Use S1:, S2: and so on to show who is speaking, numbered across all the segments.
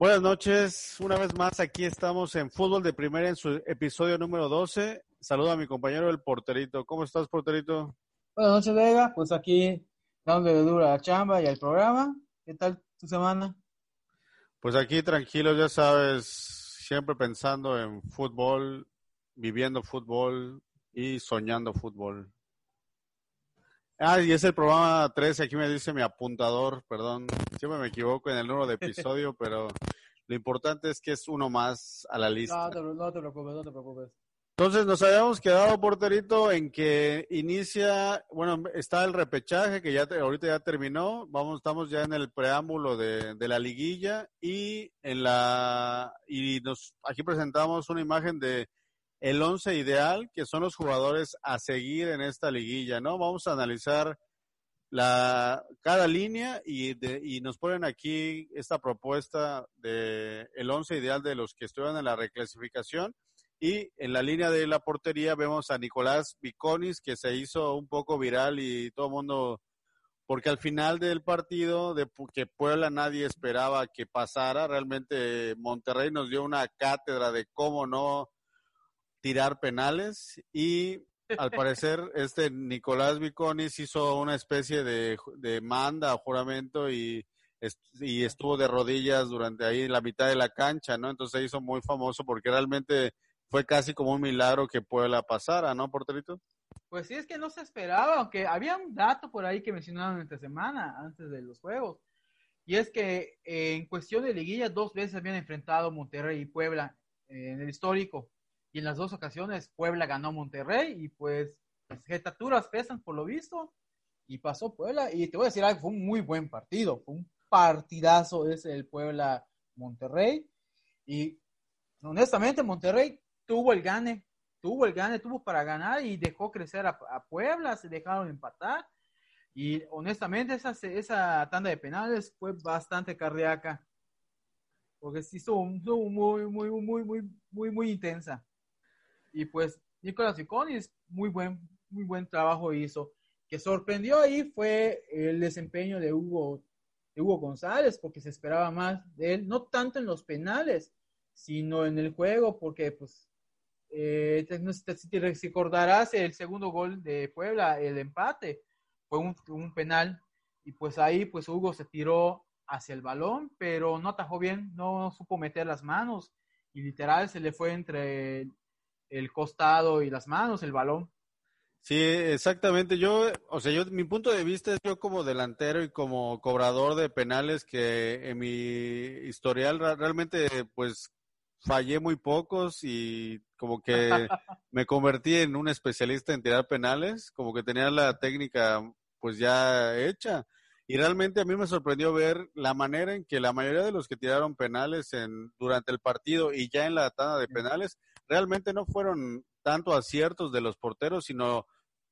S1: Buenas noches, una vez más aquí estamos en Fútbol de Primera en su episodio número 12. Saludo a mi compañero el porterito. ¿Cómo estás, porterito?
S2: Buenas noches, Vega. Pues aquí dándole duro a la chamba y al programa. ¿Qué tal tu semana?
S1: Pues aquí tranquilo, ya sabes, siempre pensando en fútbol, viviendo fútbol y soñando fútbol. Ah, y es el programa 13, aquí me dice mi apuntador, perdón, siempre me equivoco en el número de episodio, pero lo importante es que es uno más a la lista.
S2: No te, no te preocupes, no te preocupes.
S1: Entonces nos habíamos quedado, porterito, en que inicia, bueno, está el repechaje que ya ahorita ya terminó, vamos, estamos ya en el preámbulo de, de la liguilla y en la y nos aquí presentamos una imagen de el once ideal, que son los jugadores a seguir en esta liguilla, ¿no? Vamos a analizar la cada línea y, de- y nos ponen aquí esta propuesta de el once ideal de los que estuvieron en la reclasificación. Y en la línea de la portería vemos a Nicolás Viconis que se hizo un poco viral y todo el mundo porque al final del partido de que Puebla nadie esperaba que pasara, realmente Monterrey nos dio una cátedra de cómo no tirar penales y al parecer este Nicolás Viconis hizo una especie de, de manda o juramento y, y estuvo de rodillas durante ahí la mitad de la cancha, ¿no? Entonces se hizo muy famoso porque realmente fue casi como un milagro que Puebla pasara, ¿no, porterito?
S2: Pues sí, es que no se esperaba, aunque había un dato por ahí que mencionaron esta semana, antes de los juegos. Y es que eh, en cuestión de liguilla, dos veces habían enfrentado Monterrey y Puebla eh, en el histórico. Y en las dos ocasiones, Puebla ganó Monterrey y pues las jetaturas pesan por lo visto. Y pasó Puebla. Y te voy a decir algo, fue un muy buen partido. Fue un partidazo ese el Puebla-Monterrey. Y honestamente, Monterrey tuvo el gane, tuvo el gane, tuvo para ganar y dejó crecer a, Puebla, se dejaron empatar. Y honestamente, esa, esa tanda de penales fue bastante cardíaca. Porque sí estuvo muy, muy, muy, muy, muy, muy intensa. Y pues Nicolás Viconis, muy buen, muy buen trabajo hizo. Que sorprendió ahí fue el desempeño de Hugo, de Hugo González, porque se esperaba más de él, no tanto en los penales, sino en el juego, porque pues eh, si te recordarás el segundo gol de Puebla, el empate, fue un, un penal y pues ahí pues Hugo se tiró hacia el balón, pero no atajó bien, no supo meter las manos y literal se le fue entre el, costado y las manos el balón.
S1: Sí, exactamente. Yo, o sea, yo, mi punto de vista es yo como delantero y como cobrador de penales que en mi historial realmente, pues, fallé muy pocos y como que me convertí en un especialista en tirar penales, como que tenía la técnica, pues, ya hecha. Y realmente a mí me sorprendió ver la manera en que la mayoría de los que tiraron penales en, durante el partido y ya en la tanda de penales, realmente no fueron tanto aciertos de los porteros, sino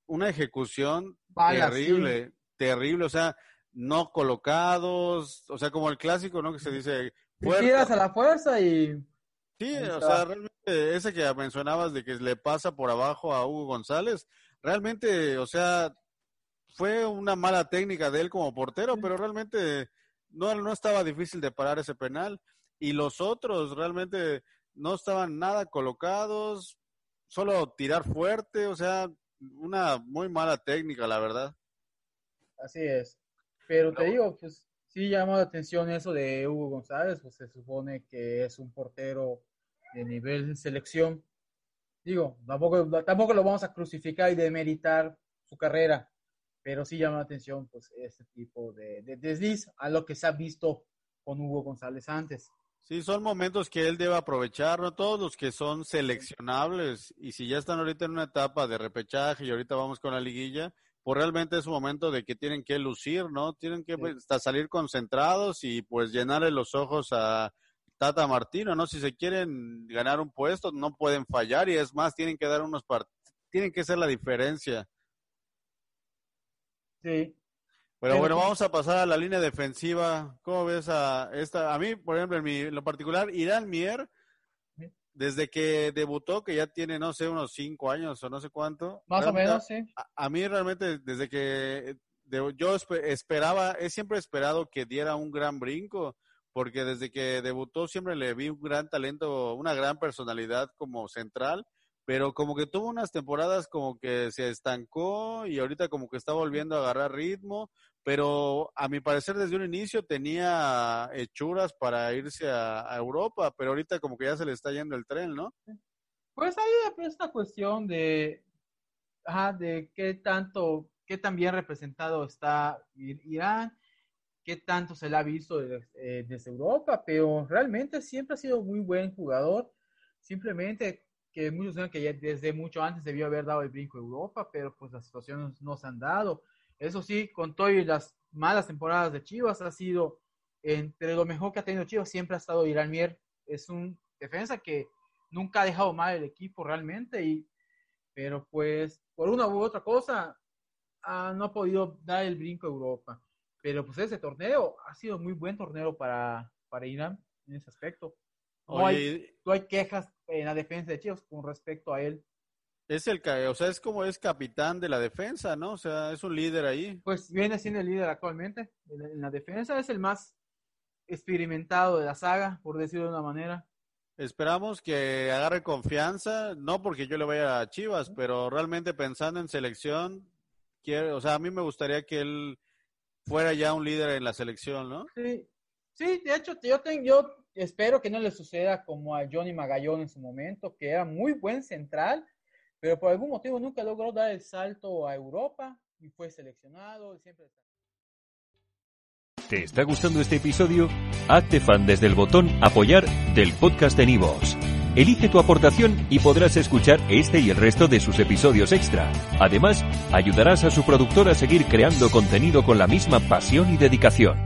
S1: una ejecución
S2: Vaya,
S1: terrible, terrible, o sea, no colocados, o sea, como el clásico, ¿no? Que se dice
S2: tiras a la fuerza y
S1: Sí, o sea, realmente ese que mencionabas de que le pasa por abajo a Hugo González, realmente, o sea, fue una mala técnica de él como portero, pero realmente no, no estaba difícil de parar ese penal. Y los otros realmente no estaban nada colocados, solo tirar fuerte, o sea, una muy mala técnica, la verdad.
S2: Así es. Pero te digo, pues sí llamó la atención eso de Hugo González, pues se supone que es un portero de nivel de selección. Digo, tampoco, tampoco lo vamos a crucificar y demeritar su carrera, pero sí llama la atención pues este tipo de, de desliz a lo que se ha visto con Hugo González antes.
S1: Sí, son momentos que él debe aprovechar, no todos los que son seleccionables. Y si ya están ahorita en una etapa de repechaje y ahorita vamos con la liguilla, pues realmente es un momento de que tienen que lucir, ¿no? Tienen que pues, salir concentrados y pues llenarle los ojos a Tata Martino, ¿no? Si se quieren ganar un puesto, no pueden fallar y es más, tienen que dar unos partidos, tienen que ser la diferencia.
S2: Sí,
S1: pero bueno, vamos a pasar a la línea defensiva. ¿Cómo ves a esta? A mí, por ejemplo, en, mi, lo particular, Irán Mier, desde que debutó, que ya tiene, no sé, unos cinco años o no sé cuánto.
S2: Más o menos, sí.
S1: A, mí realmente, desde que yo esperaba, he siempre esperado que diera un gran brinco, porque desde que debutó siempre le vi un gran talento, una gran personalidad como central pero como que tuvo unas temporadas como que se estancó y ahorita como que está volviendo a agarrar ritmo, pero a mi parecer desde un inicio tenía hechuras para irse a, Europa, pero ahorita como que ya se le está yendo el tren, ¿no?
S2: Pues hay esta cuestión de, de qué tanto, qué tan bien representado está Irán, qué tanto se le ha visto eh, desde Europa, pero realmente siempre ha sido muy buen jugador. Simplemente que muchos saben que ya desde mucho antes debió haber dado el brinco a Europa, pero pues las situaciones no se han dado. Eso sí, con todo y las malas temporadas de Chivas, ha sido entre lo mejor que ha tenido Chivas, siempre ha estado Irán Mier. Es un defensa que nunca ha dejado mal el equipo realmente, y, pero pues por una u otra cosa no ha podido dar el brinco a Europa. Pero pues ese torneo ha sido muy buen torneo para, para Irán en ese aspecto. No, hay, no hay quejas en la defensa de Chivas con respecto a él.
S1: Es el, o sea, es como es capitán de la defensa, ¿no? O sea, es un líder ahí.
S2: Pues viene siendo el líder actualmente en la defensa, es el más experimentado de la saga, por decirlo de una manera.
S1: Esperamos que agarre confianza, no porque yo le vaya a Chivas, pero realmente pensando en selección, quiero, o sea, a mí me gustaría que él fuera ya un líder en la selección, ¿no?
S2: Sí, sí, de hecho, yo, tengo, yo espero que no le suceda como a Johnny Magallón en su momento, que era muy buen central, pero por algún motivo nunca logró dar el salto a Europa y fue seleccionado. Siempre...
S3: ¿Te está gustando este episodio? Hazte fan desde el botón apoyar del podcast de Nivos. Elige tu aportación y podrás escuchar este y el resto de sus episodios extra. Además, ayudarás a su productor a seguir creando contenido con la misma pasión y dedicación.